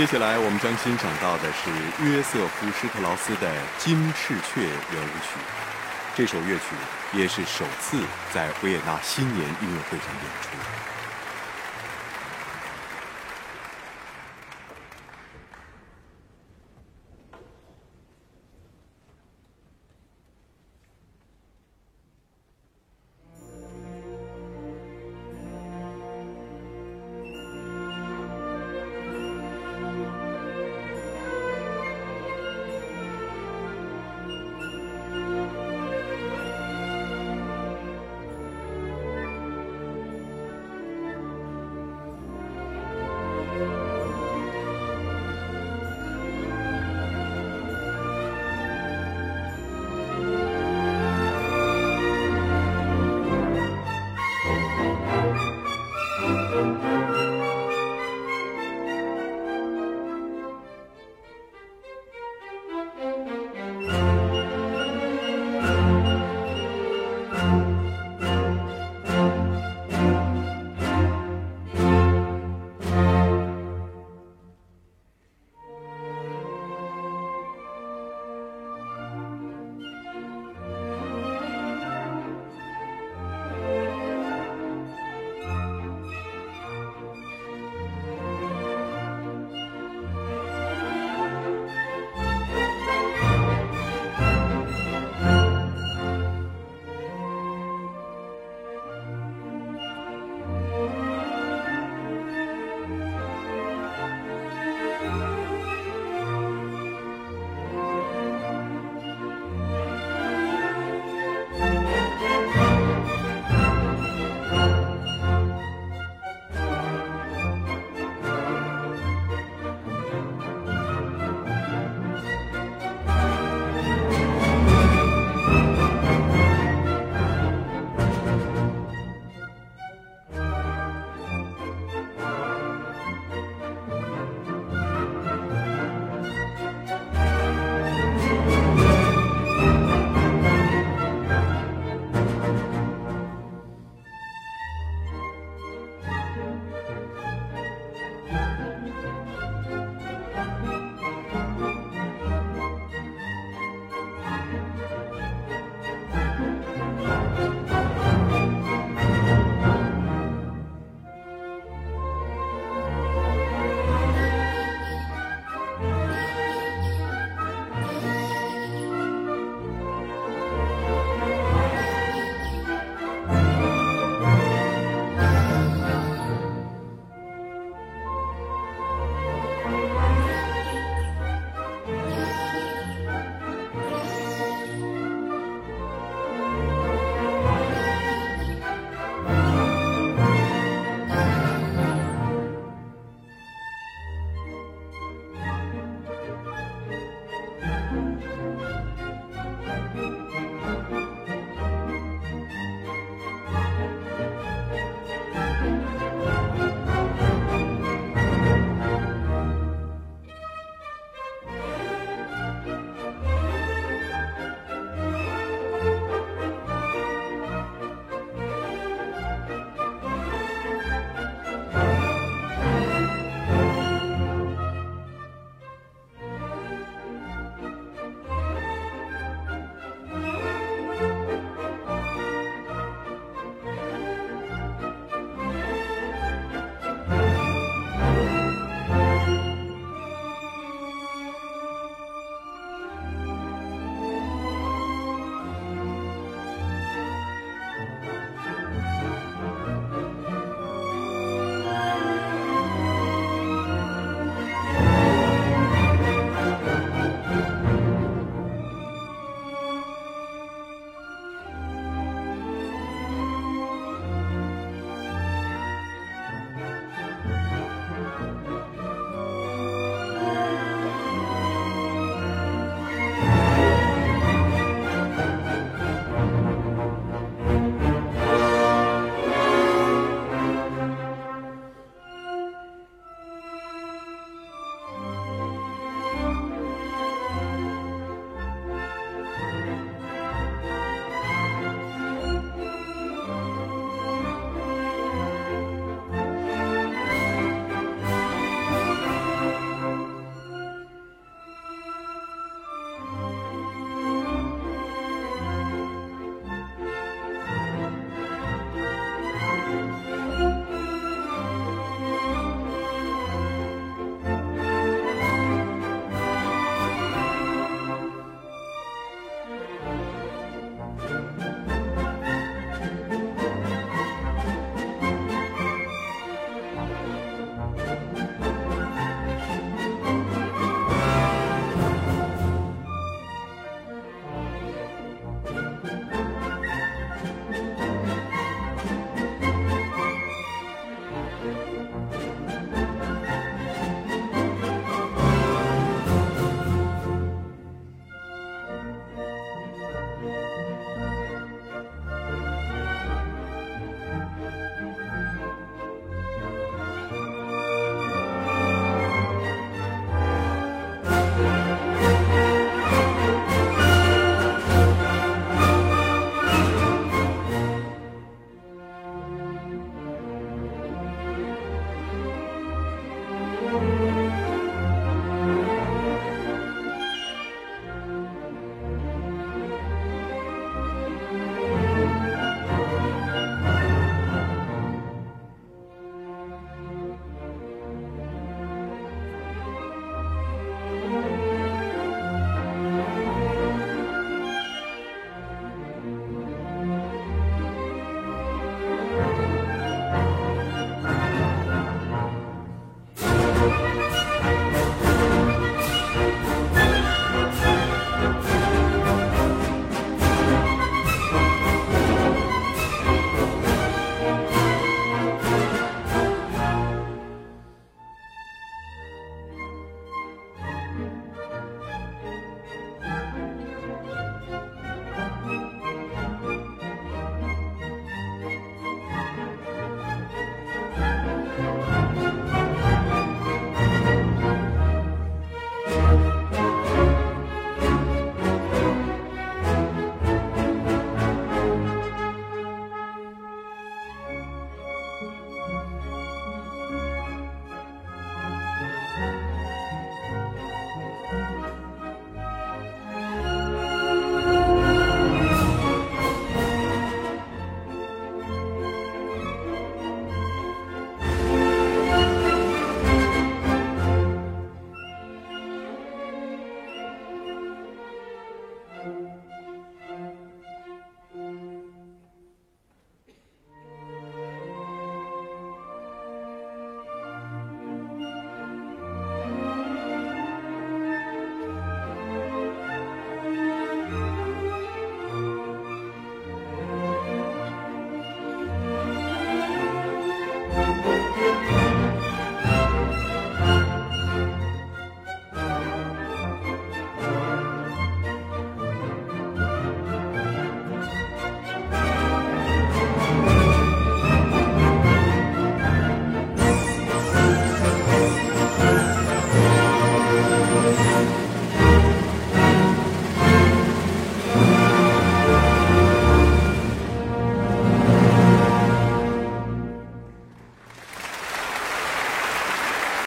接下来我们将欣赏到的是约瑟夫施特劳斯的金翅雀圆舞曲。这首乐曲也是首次在维也纳新年音乐会上演出。